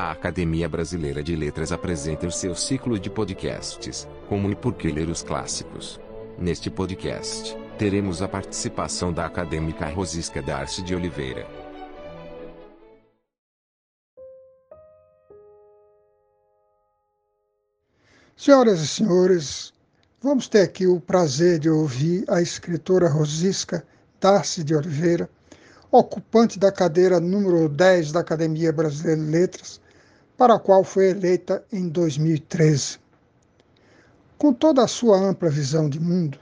A Academia Brasileira de Letras apresenta o seu ciclo de podcasts, Como e Por que Ler os Clássicos. Neste podcast, teremos a participação da acadêmica Rosisca Darcy de Oliveira. Senhoras e senhores, vamos ter aqui o prazer de ouvir a escritora Rosisca Darcy de Oliveira, ocupante da cadeira número 10 da Academia Brasileira de Letras, para a qual foi eleita em 2013. Com toda a sua ampla visão de mundo,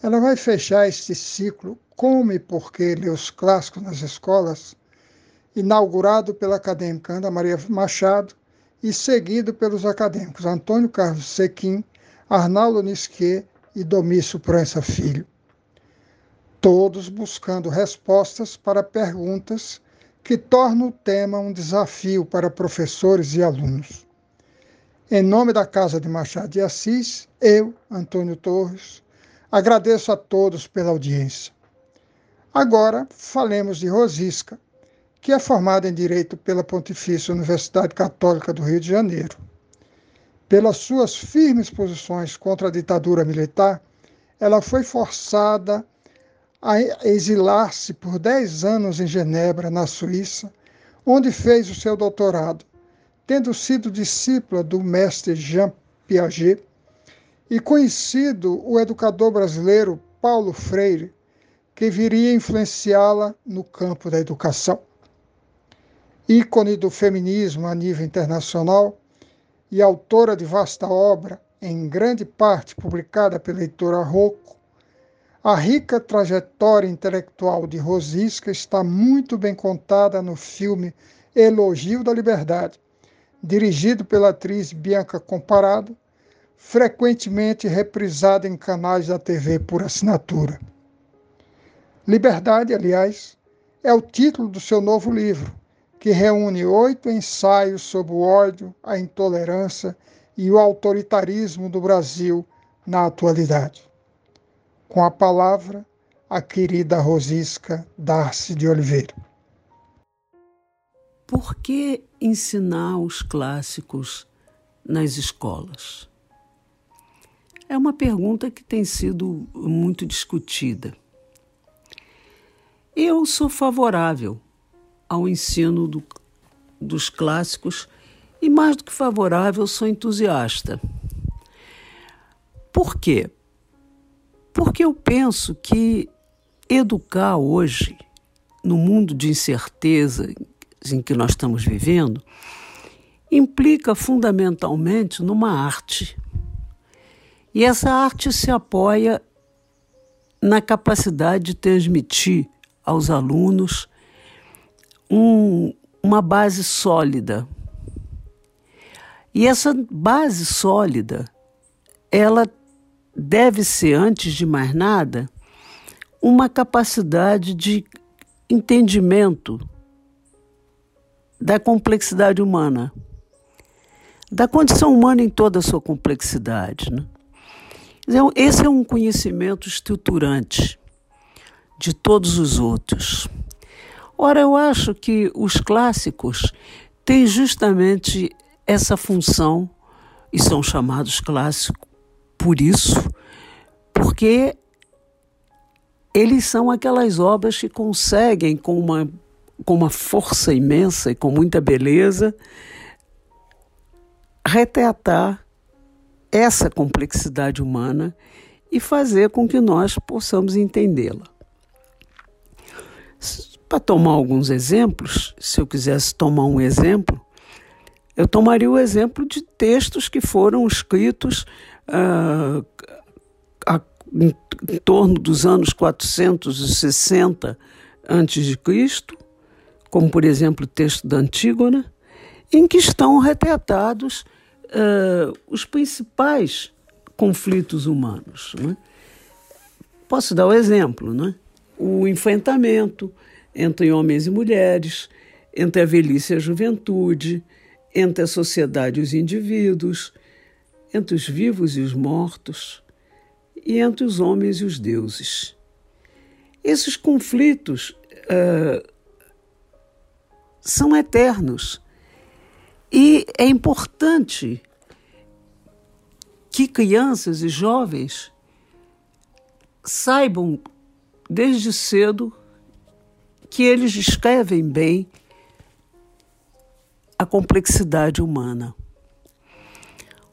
ela vai fechar este ciclo Como e Por que Ler os Clássicos nas Escolas, inaugurado pela acadêmica Ana Maria Machado e seguido pelos acadêmicos Antônio Carlos Sequim, Arnaldo Nisquet e Domício Proença Filho. Todos buscando respostas para perguntas que torna o tema um desafio para professores e alunos. Em nome da Casa de Machado de Assis, eu, Antônio Torres, agradeço a todos pela audiência. Agora, falemos de Rosisca, que é formada em Direito pela Pontifícia Universidade Católica do Rio de Janeiro. Pelas suas firmes posições contra a ditadura militar, ela foi forçada a exilar-se por 10 anos em Genebra, na Suíça, onde fez o seu doutorado, tendo sido discípula do mestre Jean Piaget e conhecido o educador brasileiro Paulo Freire, que viria influenciá-la no campo da educação. Ícone do feminismo a nível internacional e autora de vasta obra, em grande parte publicada pela editora Rocco, a rica trajetória intelectual de Rosisca está muito bem contada no filme Elogio da Liberdade, dirigido pela atriz Bianca Comparado, frequentemente reprisado em canais da TV por assinatura. Liberdade, aliás, é o título do seu novo livro, que reúne oito ensaios sobre o ódio, a intolerância e o autoritarismo do Brasil na atualidade. Com a palavra, a querida Rosisca Darcy de Oliveira. Por que ensinar os clássicos nas escolas? É uma pergunta que tem sido muito discutida. Eu sou favorável ao ensino do, dos clássicos e, mais do que favorável, sou entusiasta. Por quê? Porque eu penso que educar hoje, no mundo de incerteza em que nós estamos vivendo, implica fundamentalmente numa arte. E essa arte se apoia na capacidade de transmitir aos alunos um, uma base sólida. E essa base sólida, ela deve ser, antes de mais nada, uma capacidade de entendimento da complexidade humana, da condição humana em toda a sua complexidade. Né? Esse é um conhecimento estruturante de todos os outros. Ora, eu acho que os clássicos têm justamente essa função, e são chamados clássicos por isso, porque eles são aquelas obras que conseguem, com uma, com uma força imensa e com muita beleza, retratar essa complexidade humana e fazer com que nós possamos entendê-la. Para tomar alguns exemplos, se eu quisesse tomar um exemplo, eu tomaria o exemplo de textos que foram escritos uh, a, em, em torno dos anos 460 a.C., como por exemplo o texto da Antígona, em que estão retratados uh, os principais conflitos humanos. Né? Posso dar o um exemplo, né? o enfrentamento entre homens e mulheres, entre a velhice e a juventude, entre a sociedade e os indivíduos, entre os vivos e os mortos, e entre os homens e os deuses. Esses conflitos uh, são eternos E é importante que crianças e jovens saibam desde cedo que eles descrevem bem a complexidade humana.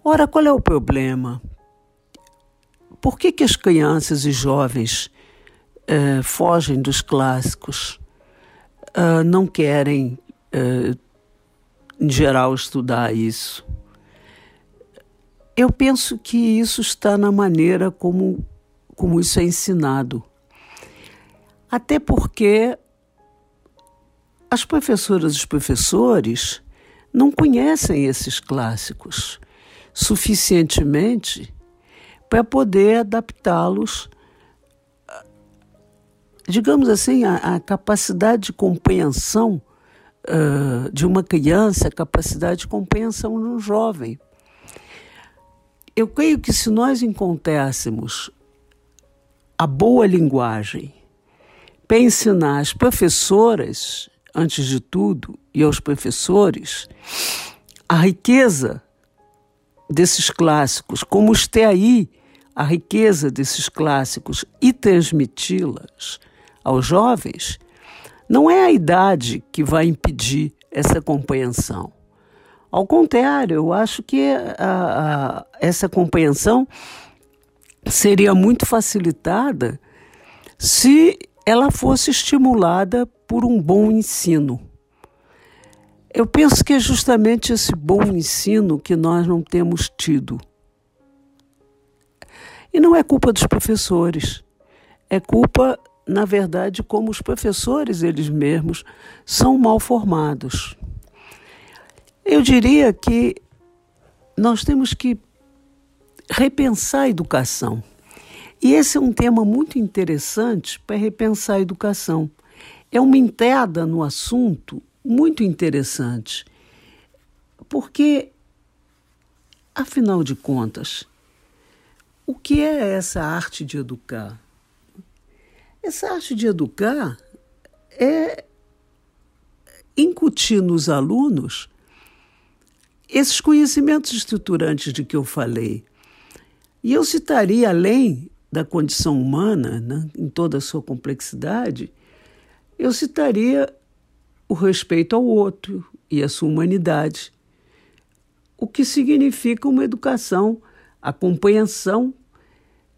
Ora, qual é o problema? Por que, que as crianças e jovens eh, fogem dos clássicos, uh, não querem, uh, em geral, estudar isso? Eu penso que isso está na maneira como, como isso é ensinado. Até porque as professoras e os professores não conhecem esses clássicos suficientemente para poder adaptá-los, digamos assim, a, a capacidade de compreensão uh, de uma criança, a capacidade de compreensão de um jovem. Eu creio que se nós encontrássemos a boa linguagem para ensinar as professoras antes de tudo, e aos professores, a riqueza desses clássicos, como extrair a riqueza desses clássicos e transmiti-las aos jovens, não é a idade que vai impedir essa compreensão. Ao contrário, eu acho que a, a, essa compreensão seria muito facilitada se ela fosse estimulada por um bom ensino. Eu penso que é justamente esse bom ensino que nós não temos tido. E não é culpa dos professores, é culpa, na verdade, como os professores eles mesmos são mal formados. Eu diria que nós temos que repensar a educação. E esse é um tema muito interessante para repensar a educação é uma entrada no assunto muito interessante, porque, afinal de contas, o que é essa arte de educar? Essa arte de educar é incutir nos alunos esses conhecimentos estruturantes de que eu falei. E eu citaria, além da condição humana, né, em toda a sua complexidade, eu citaria o respeito ao outro e a sua humanidade, o que significa uma educação, a compreensão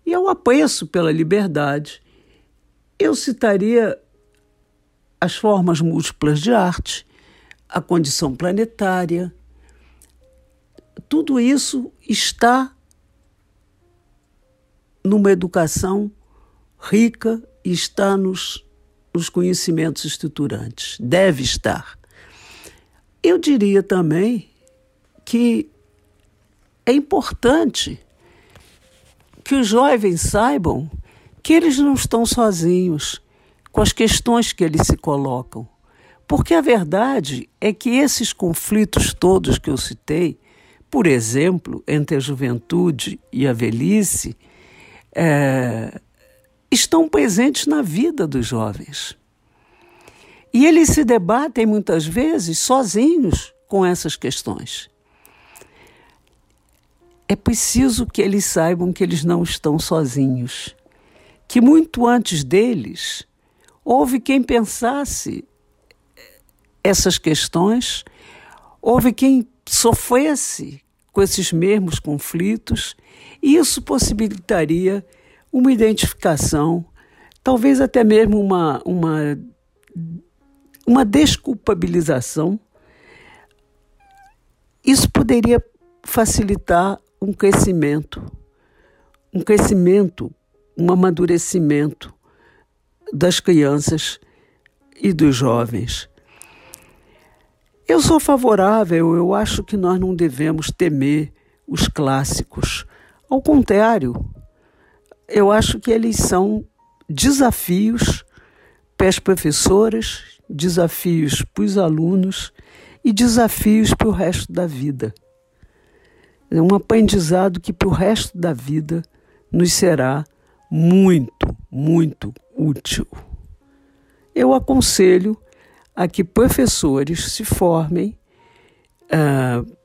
e ao apreço pela liberdade. Eu citaria as formas múltiplas de arte, a condição planetária. Tudo isso está numa educação rica e está nos os conhecimentos estruturantes. Deve estar. Eu diria também que é importante que os jovens saibam que eles não estão sozinhos com as questões que eles se colocam. Porque a verdade é que esses conflitos todos que eu citei, por exemplo, entre a juventude e a velhice, é, estão presentes na vida dos jovens. E eles se debatem muitas vezes sozinhos com essas questões. É preciso que eles saibam que eles não estão sozinhos, que muito antes deles houve quem pensasse essas questões, houve quem sofresse com esses mesmos conflitos, e isso possibilitaria uma identificação, talvez até mesmo uma, uma, uma desculpabilização. Isso poderia facilitar um crescimento, um crescimento, um amadurecimento das crianças e dos jovens. Eu sou favorável, eu acho que nós não devemos temer os clássicos. Ao contrário, eu acho que eles são desafios para as professoras, desafios para os alunos e desafios para o resto da vida. É um aprendizado que para o resto da vida nos será muito, muito útil. Eu aconselho a que professores se formem uh,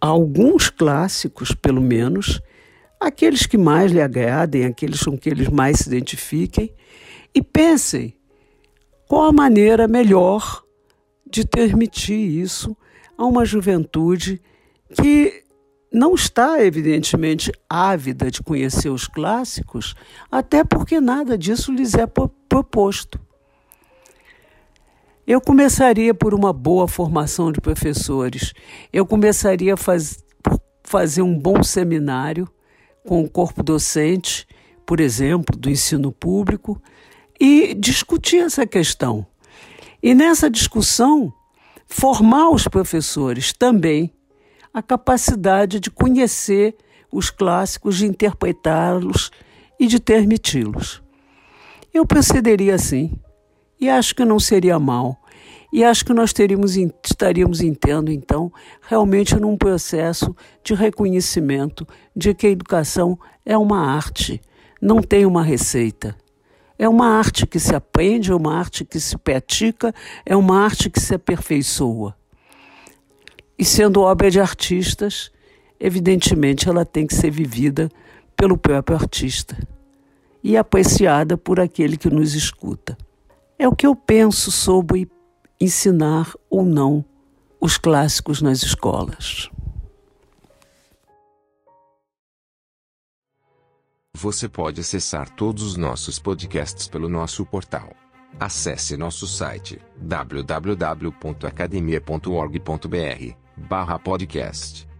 alguns clássicos, pelo menos, aqueles que mais lhe agradem, aqueles com que eles mais se identifiquem, e pensem qual a maneira melhor de permitir isso a uma juventude que não está, evidentemente, ávida de conhecer os clássicos, até porque nada disso lhes é proposto. Eu começaria por uma boa formação de professores. Eu começaria faz, por fazer um bom seminário com o corpo docente, por exemplo, do ensino público, e discutir essa questão. E nessa discussão, formar os professores também a capacidade de conhecer os clássicos, de interpretá-los e de permiti-los. Eu procederia assim. E acho que não seria mal. E acho que nós teríamos, estaríamos entendo, então, realmente num processo de reconhecimento de que a educação é uma arte, não tem uma receita. É uma arte que se aprende, é uma arte que se pratica, é uma arte que se aperfeiçoa. E sendo obra de artistas, evidentemente ela tem que ser vivida pelo próprio artista e apreciada por aquele que nos escuta. É o que eu penso sobre ensinar ou não os clássicos nas escolas. Você pode acessar todos os nossos podcasts pelo nosso portal. Acesse nosso site www.academia.org.br/podcast